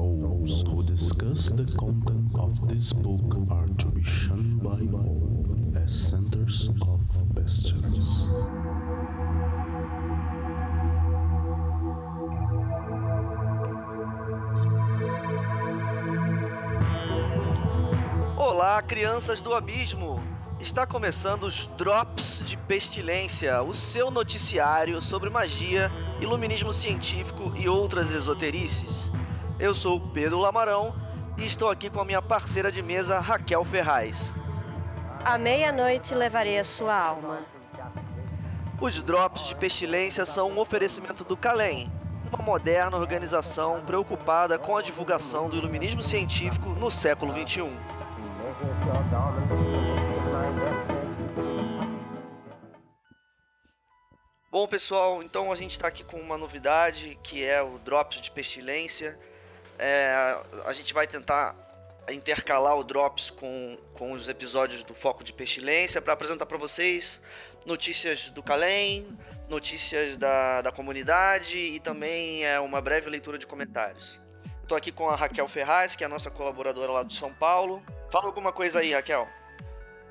Those who discuss the content of this book are to be shunned by all as centers of pestilence. Olá, crianças do abismo! Está começando os Drops de Pestilência, o seu noticiário sobre magia, iluminismo científico e outras esoterices. Eu sou Pedro Lamarão e estou aqui com a minha parceira de mesa, Raquel Ferraz. À meia-noite levarei a sua alma. Os Drops de Pestilência são um oferecimento do Calem, uma moderna organização preocupada com a divulgação do iluminismo científico no século XXI. Bom, pessoal, então a gente está aqui com uma novidade que é o Drops de Pestilência. É, a gente vai tentar intercalar o Drops com, com os episódios do Foco de Pestilência para apresentar para vocês notícias do Calem, notícias da, da comunidade e também é, uma breve leitura de comentários. Estou aqui com a Raquel Ferraz, que é a nossa colaboradora lá de São Paulo. Fala alguma coisa aí, Raquel.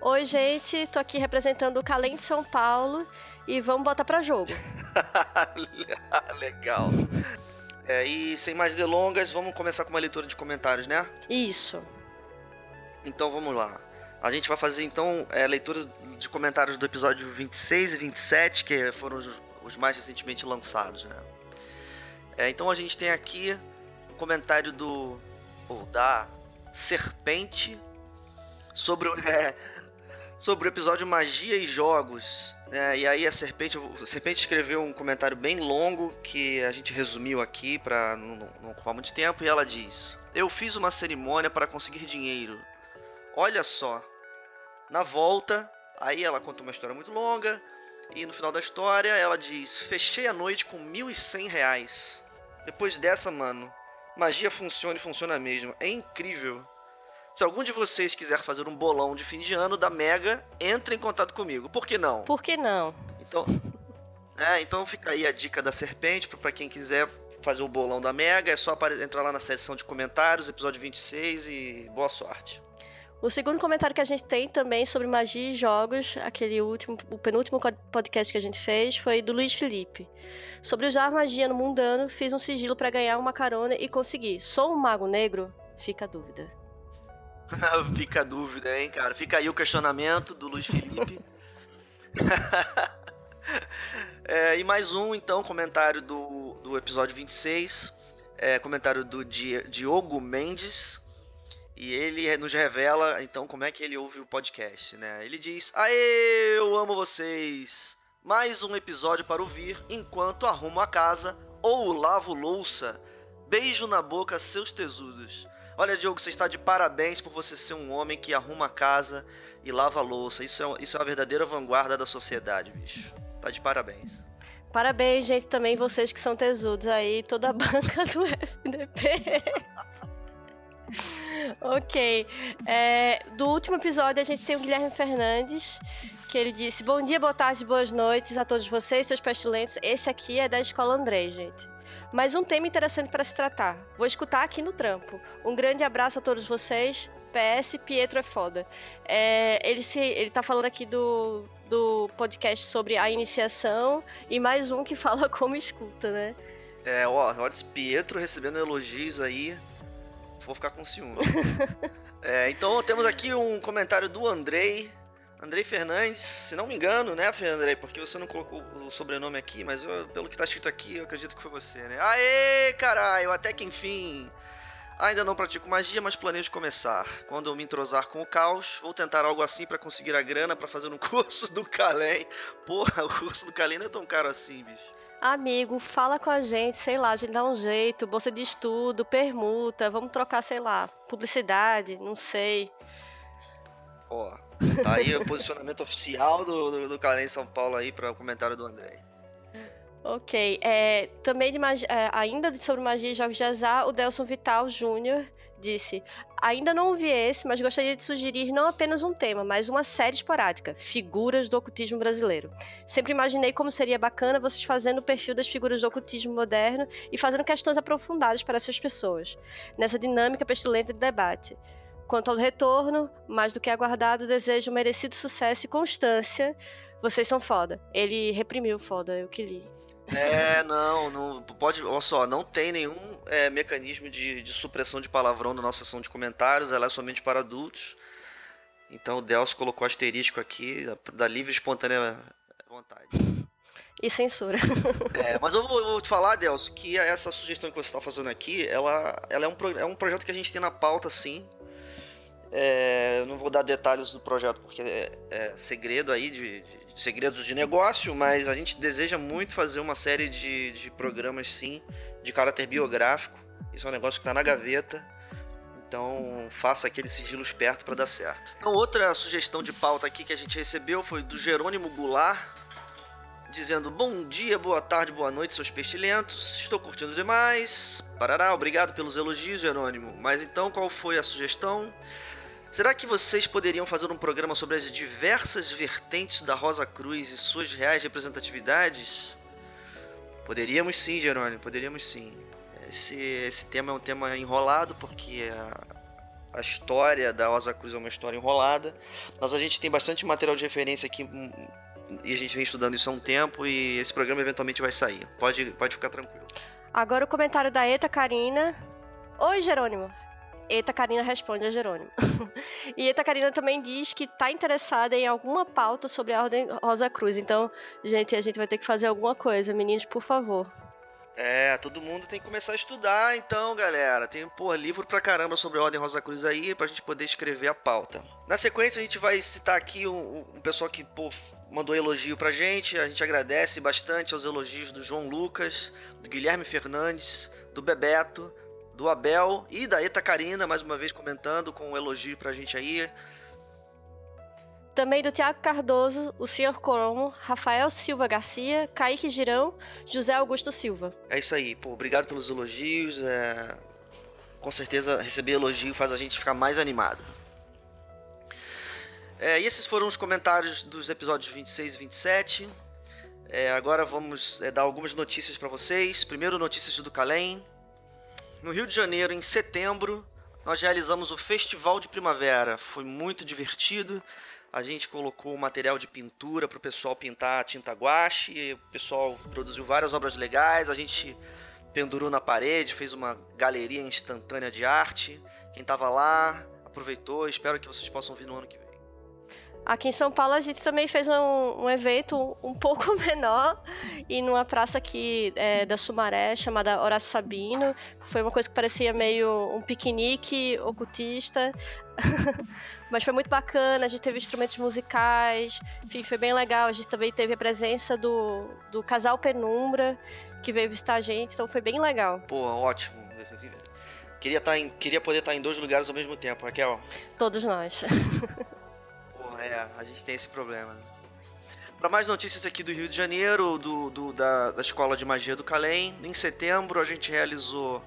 Oi, gente, tô aqui representando o Calem de São Paulo e vamos botar para jogo. Legal. É, e sem mais delongas, vamos começar com uma leitura de comentários, né? Isso. Então vamos lá. A gente vai fazer então é, leitura de comentários do episódio 26 e 27, que foram os, os mais recentemente lançados, né? É, então a gente tem aqui o um comentário do. ou da Serpente sobre o, é, sobre o episódio Magia e Jogos. É, e aí a Serpente, a Serpente escreveu um comentário bem longo que a gente resumiu aqui para não, não ocupar muito tempo e ela diz: Eu fiz uma cerimônia para conseguir dinheiro. Olha só. Na volta, aí ela conta uma história muito longa e no final da história ela diz: Fechei a noite com 1.100 reais. Depois dessa, mano, magia funciona e funciona mesmo. É incrível. Se algum de vocês quiser fazer um bolão de fim de ano da Mega, entre em contato comigo. Por que não? Por que não? Então, é, então fica aí a dica da Serpente para quem quiser fazer o bolão da Mega, é só entrar lá na seção de comentários, episódio 26 e boa sorte. O segundo comentário que a gente tem também sobre magia e jogos, aquele último, o penúltimo podcast que a gente fez, foi do Luiz Felipe. Sobre usar magia no mundano, fiz um sigilo para ganhar uma carona e consegui. Sou um mago negro? Fica a dúvida. Fica a dúvida, hein, cara? Fica aí o questionamento do Luiz Felipe. é, e mais um, então, comentário do, do episódio 26. É, comentário do Diogo Mendes. E ele nos revela, então, como é que ele ouve o podcast, né? Ele diz: Aê, eu amo vocês! Mais um episódio para ouvir enquanto arrumo a casa ou lavo louça. Beijo na boca, seus tesudos. Olha, Diogo, você está de parabéns por você ser um homem que arruma a casa e lava a louça. Isso é, isso é uma verdadeira vanguarda da sociedade, bicho. Tá de parabéns. Parabéns, gente, também vocês que são tesudos aí, toda a banca do FDP. ok. É, do último episódio, a gente tem o Guilherme Fernandes, que ele disse: Bom dia, boa tarde, boas noites a todos vocês, seus pestilentos. Esse aqui é da Escola André, gente. Mas um tema interessante para se tratar. Vou escutar aqui no trampo. Um grande abraço a todos vocês. PS, Pietro é foda. É, ele, se, ele tá falando aqui do, do podcast sobre a iniciação e mais um que fala como escuta, né? É, ó, olha Pietro recebendo elogios aí. Vou ficar com ciúme. é, então temos aqui um comentário do Andrei. Andrei Fernandes, se não me engano, né, Andrei? Porque você não colocou o sobrenome aqui, mas eu, pelo que tá escrito aqui, eu acredito que foi você, né? Aê, caralho, até que enfim. Ainda não pratico magia, mas planejo começar. Quando eu me entrosar com o caos, vou tentar algo assim para conseguir a grana para fazer um curso do Calem. Porra, o curso do Calem não é tão caro assim, bicho. Amigo, fala com a gente, sei lá, a gente dá um jeito, bolsa de estudo, permuta, vamos trocar, sei lá, publicidade, não sei. Ó, tá aí o posicionamento oficial do, do, do Calem São Paulo aí para o comentário do André. Ok, é, também de é, ainda sobre magia e jogos de azar, o Delson Vital Júnior disse: Ainda não ouvi esse, mas gostaria de sugerir não apenas um tema, mas uma série esporádica: Figuras do Ocultismo Brasileiro. Sempre imaginei como seria bacana vocês fazendo o perfil das figuras do ocultismo moderno e fazendo questões aprofundadas para essas pessoas, nessa dinâmica pestilenta de debate. Quanto ao retorno, mais do que aguardado, desejo merecido sucesso e constância. Vocês são foda. Ele reprimiu foda, eu que li. É, não, não pode. Olha só, não tem nenhum é, mecanismo de, de, supressão de palavrão na nossa sessão de comentários, ela é somente para adultos. Então o Delcio colocou asterisco aqui, da, da livre e espontânea vontade. E censura. É, mas eu vou, eu vou, te falar, Delcio, que essa sugestão que você está fazendo aqui, ela, ela é, um, é um projeto que a gente tem na pauta, sim. É, eu não vou dar detalhes do projeto porque é, é segredo aí de, de, segredos de negócio, mas a gente deseja muito fazer uma série de, de programas sim de caráter biográfico. Isso é um negócio que está na gaveta. Então faça aquele sigilo esperto para dar certo. Então, outra sugestão de pauta aqui que a gente recebeu foi do Jerônimo Goulart, dizendo bom dia, boa tarde, boa noite, seus pestilentos. Estou curtindo demais. Parará, obrigado pelos elogios, Jerônimo. Mas então qual foi a sugestão? Será que vocês poderiam fazer um programa sobre as diversas vertentes da Rosa Cruz e suas reais representatividades? Poderíamos sim, Jerônimo, poderíamos sim. Esse, esse tema é um tema enrolado, porque a, a história da Rosa Cruz é uma história enrolada, mas a gente tem bastante material de referência aqui hum, e a gente vem estudando isso há um tempo e esse programa eventualmente vai sair. Pode, pode ficar tranquilo. Agora o comentário da Eta Karina. Oi, Jerônimo. Eta Karina responde a Jerônimo. e Eta Karina também diz que está interessada em alguma pauta sobre a Ordem Rosa Cruz. Então, gente, a gente vai ter que fazer alguma coisa. Meninos, por favor. É, todo mundo tem que começar a estudar, então, galera. Tem, pô, livro pra caramba sobre a Ordem Rosa Cruz aí, pra gente poder escrever a pauta. Na sequência, a gente vai citar aqui um, um pessoal que, pô, mandou elogio pra gente. A gente agradece bastante aos elogios do João Lucas, do Guilherme Fernandes, do Bebeto, do Abel e da Eta Karina, mais uma vez comentando com um elogio pra gente aí. Também do Tiago Cardoso, o Sr. Coromo, Rafael Silva Garcia, Kaique Girão, José Augusto Silva. É isso aí, pô, obrigado pelos elogios. É... Com certeza receber elogio faz a gente ficar mais animado. É, e esses foram os comentários dos episódios 26 e 27. É, agora vamos é, dar algumas notícias para vocês. Primeiro, notícias do Calém. No Rio de Janeiro, em setembro, nós realizamos o Festival de Primavera. Foi muito divertido. A gente colocou material de pintura para o pessoal pintar tinta guache. O pessoal produziu várias obras legais. A gente pendurou na parede, fez uma galeria instantânea de arte. Quem estava lá aproveitou. Espero que vocês possam vir no ano que vem. Aqui em São Paulo a gente também fez um, um evento um pouco menor e numa praça aqui é, da Sumaré chamada Horácio Sabino. Foi uma coisa que parecia meio um piquenique ocultista. Mas foi muito bacana, a gente teve instrumentos musicais, enfim, foi bem legal. A gente também teve a presença do, do casal Penumbra, que veio visitar a gente, então foi bem legal. Pô, ótimo. Queria, tá em, queria poder estar em dois lugares ao mesmo tempo, Raquel. Todos nós. É, a gente tem esse problema. Né? Para mais notícias aqui do Rio de Janeiro, do, do da, da, Escola de Magia do Calém, em setembro a gente realizou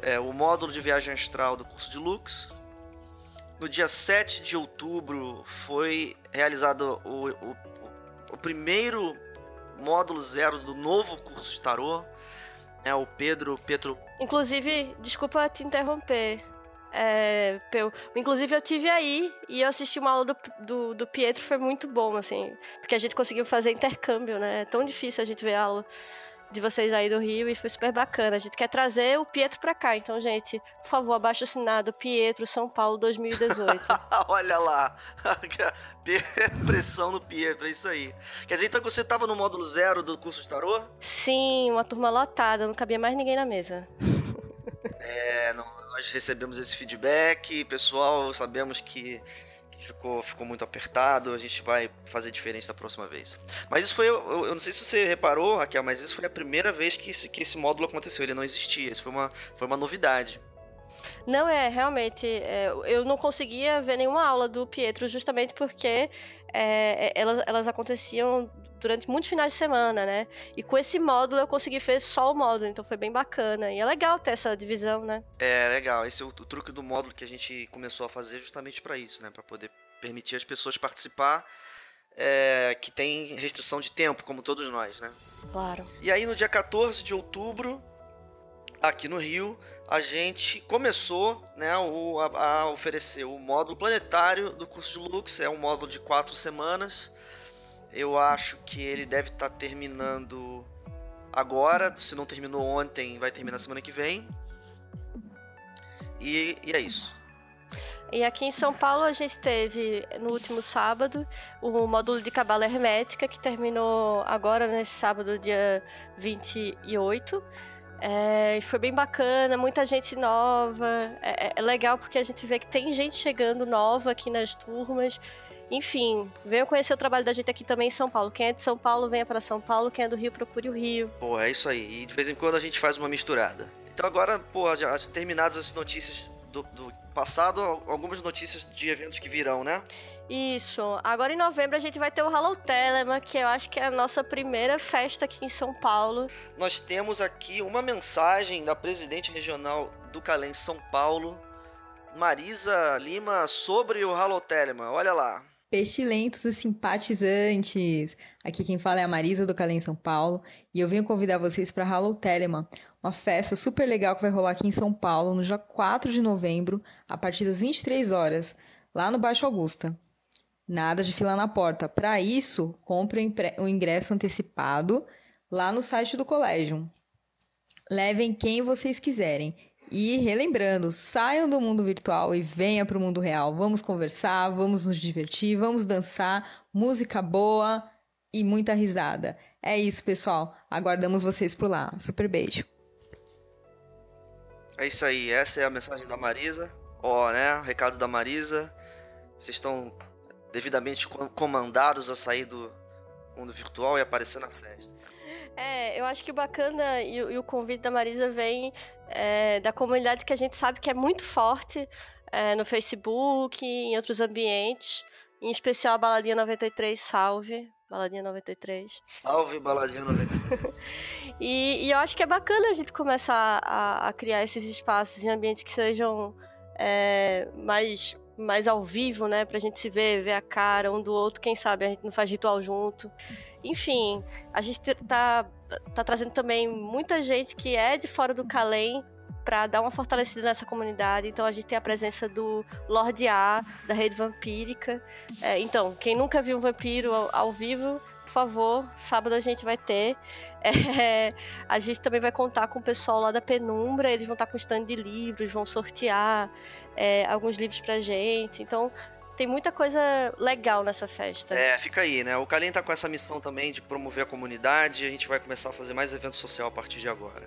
é, o módulo de viagem astral do curso de Lux. No dia 7 de outubro foi realizado o, o, o primeiro módulo zero do novo curso de tarô. É o Pedro Petro. Inclusive, desculpa te interromper. É, eu, inclusive eu tive aí e eu assisti uma aula do, do, do, Pietro, foi muito bom, assim, porque a gente conseguiu fazer intercâmbio, né? É tão difícil a gente ver a aula de vocês aí do Rio e foi super bacana. A gente quer trazer o Pietro pra cá, então, gente, por favor, abaixo assinado Pietro São Paulo 2018. Olha lá, pressão no Pietro, é isso aí. Quer dizer, então que você tava no módulo zero do curso de tarô? Sim, uma turma lotada, não cabia mais ninguém na mesa. É, não, nós recebemos esse feedback, pessoal, sabemos que ficou, ficou muito apertado, a gente vai fazer diferente da próxima vez. Mas isso foi, eu, eu, não sei se você reparou, Raquel, mas isso foi a primeira vez que esse, que esse módulo aconteceu, ele não existia, isso foi uma, foi uma novidade. Não, é, realmente, é, eu não conseguia ver nenhuma aula do Pietro justamente porque é, elas, elas aconteciam durante muitos finais de semana, né? E com esse módulo eu consegui fazer só o módulo, então foi bem bacana. E é legal ter essa divisão, né? É, legal. Esse é o, o truque do módulo que a gente começou a fazer justamente para isso, né? Para poder permitir as pessoas participar é, que tem restrição de tempo, como todos nós, né? Claro. E aí no dia 14 de outubro, aqui no Rio, a gente começou né, o, a, a, oferecer o módulo planetário do curso de Lux. É um módulo de quatro semanas. Eu acho que ele deve estar tá terminando agora. Se não terminou ontem, vai terminar semana que vem. E, e é isso. E aqui em São Paulo a gente teve no último sábado o módulo de cabala hermética que terminou agora nesse sábado, dia 28. É, foi bem bacana, muita gente nova. É, é, é, legal porque a gente vê que tem gente chegando nova aqui nas turmas. Enfim, venham conhecer o trabalho da gente aqui também em São Paulo. Quem é de São Paulo, venha para São Paulo. Quem é do Rio, procure o Rio. Pô, é isso aí. E de vez em quando a gente faz uma misturada. Então agora, pô, já terminadas as notícias do, do passado, algumas notícias de eventos que virão, né? Isso. Agora em novembro a gente vai ter o Hello Telema, que eu acho que é a nossa primeira festa aqui em São Paulo. Nós temos aqui uma mensagem da presidente regional do Calém São Paulo, Marisa Lima, sobre o Hello Telema. Olha lá. Pestilentos e simpatizantes! Aqui quem fala é a Marisa do Calém São Paulo e eu venho convidar vocês para Hello Telema, uma festa super legal que vai rolar aqui em São Paulo no dia 4 de novembro, a partir das 23 horas, lá no Baixo Augusta. Nada de fila na porta. Para isso, compre o ingresso antecipado lá no site do colégio. Levem quem vocês quiserem. E relembrando, saiam do mundo virtual e venham para o mundo real. Vamos conversar, vamos nos divertir, vamos dançar, música boa e muita risada. É isso, pessoal. Aguardamos vocês por lá. Super beijo. É isso aí. Essa é a mensagem da Marisa. Ó, né? O recado da Marisa. Vocês estão devidamente comandados a sair do mundo virtual e aparecer na festa. É, eu acho que o bacana e, e o convite da Marisa vem é, da comunidade que a gente sabe que é muito forte é, no Facebook, em outros ambientes, em especial a Baladinha 93, salve. Baladinha 93. Salve, Baladinha 93. e, e, eu acho que é bacana a gente começar a, a criar esses espaços em ambientes que sejam é, mais mais ao vivo, né? Pra gente se ver, ver a cara um do outro, quem sabe a gente não faz ritual junto. Enfim, a gente tá, tá trazendo também muita gente que é de fora do Calém para dar uma fortalecida nessa comunidade. Então a gente tem a presença do Lorde A, da rede vampírica. É, então, quem nunca viu um vampiro ao, ao vivo, favor, sábado a gente vai ter. É, a gente também vai contar com o pessoal lá da Penumbra, eles vão estar com stand de livros, vão sortear é, alguns livros pra gente. Então, tem muita coisa legal nessa festa. É, fica aí, né? O Kalim tá com essa missão também de promover a comunidade. A gente vai começar a fazer mais evento social a partir de agora.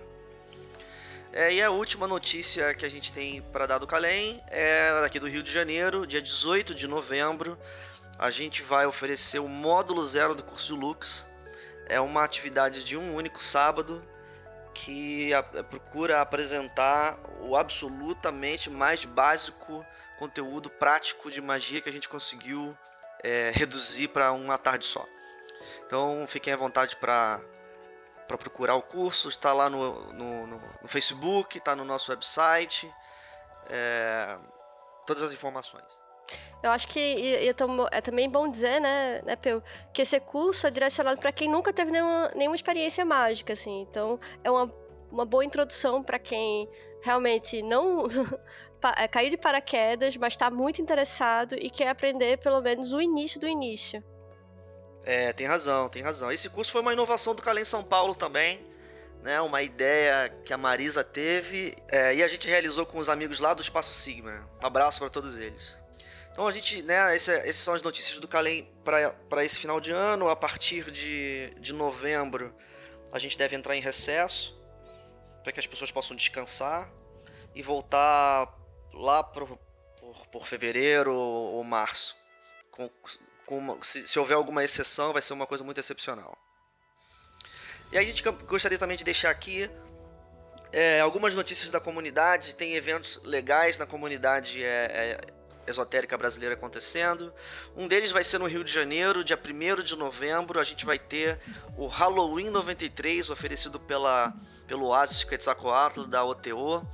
É, e a última notícia que a gente tem para dar do Calém é daqui do Rio de Janeiro, dia 18 de novembro. A gente vai oferecer o módulo zero do curso de Lux é uma atividade de um único sábado que a, procura apresentar o absolutamente mais básico conteúdo prático de magia que a gente conseguiu é, reduzir para uma tarde só. Então fiquem à vontade para para procurar o curso, está lá no, no, no, no Facebook, está no nosso website, é, todas as informações. Eu acho que e, e é também bom dizer, né, né Peu, que esse curso é direcionado para quem nunca teve nenhuma, nenhuma experiência mágica, assim. Então, é uma, uma boa introdução para quem realmente não é, caiu de paraquedas, mas está muito interessado e quer aprender pelo menos o início do início. É, tem razão, tem razão. Esse curso foi uma inovação do Calem São Paulo também, né? Uma ideia que a Marisa teve é, e a gente realizou com os amigos lá do Espaço Sigma. Um abraço para todos eles. Então a gente, né, essas são as notícias do Calem para esse final de ano. A partir de, de novembro a gente deve entrar em recesso para que as pessoas possam descansar e voltar lá pro, por, por fevereiro ou, março. Com, com uma, se, se houver alguma exceção, vai ser uma coisa muito excepcional. E a gente gostaria também de deixar aqui é, algumas notícias da comunidade. Tem eventos legais na comunidade é, é, esotérica brasileira acontecendo. Um deles vai ser no Rio de Janeiro, dia 1 de novembro. A gente vai ter o Halloween 93, oferecido pela, pelo Oasis Quetzalcoatl da OTO.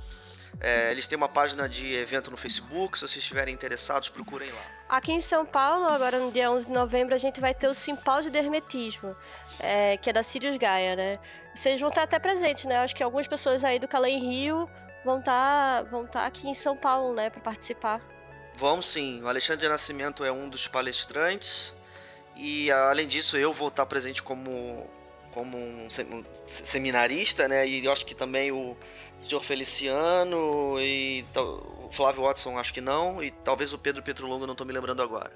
É, eles têm uma página de evento no Facebook, se vocês estiverem interessados, procurem lá. Aqui em São Paulo, agora no dia 11 de novembro, a gente vai ter o Simpósio de Hermetismo, é, que é da Sirius Gaia, né? Vocês vão estar até presentes, né? Acho que algumas pessoas aí do Calém Rio vão estar vão estar aqui em São Paulo, né, para participar. Vamos sim. O Alexandre Nascimento é um dos palestrantes. E além disso, eu vou estar presente como, como um seminarista, né? E eu acho que também o senhor Feliciano e o Flávio Watson, acho que não. E talvez o Pedro Petrolongo, não estou me lembrando agora.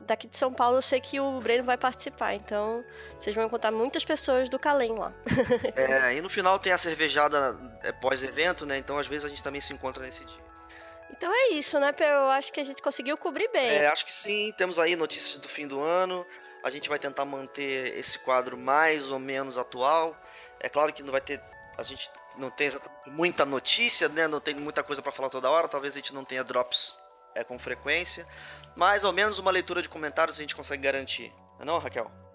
Daqui de São Paulo, eu sei que o Breno vai participar. Então, vocês vão encontrar muitas pessoas do Calém lá. é, e no final tem a cervejada é, pós-evento, né? Então, às vezes, a gente também se encontra nesse dia. Então é isso, né, Pedro? Eu acho que a gente conseguiu cobrir bem. É, acho que sim. Temos aí notícias do fim do ano. A gente vai tentar manter esse quadro mais ou menos atual. É claro que não vai ter. A gente não tem muita notícia, né? Não tem muita coisa para falar toda hora. Talvez a gente não tenha drops é, com frequência. Mais ou menos uma leitura de comentários a gente consegue garantir. Não, é não Raquel?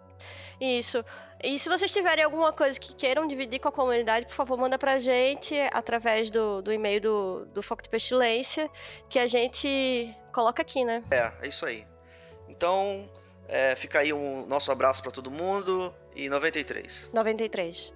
Isso. E se vocês tiverem alguma coisa que queiram dividir com a comunidade, por favor, manda pra gente através do, do e-mail do, do Foco de Pestilência, que a gente coloca aqui, né? É, é isso aí. Então, é, fica aí um nosso abraço para todo mundo e 93. 93.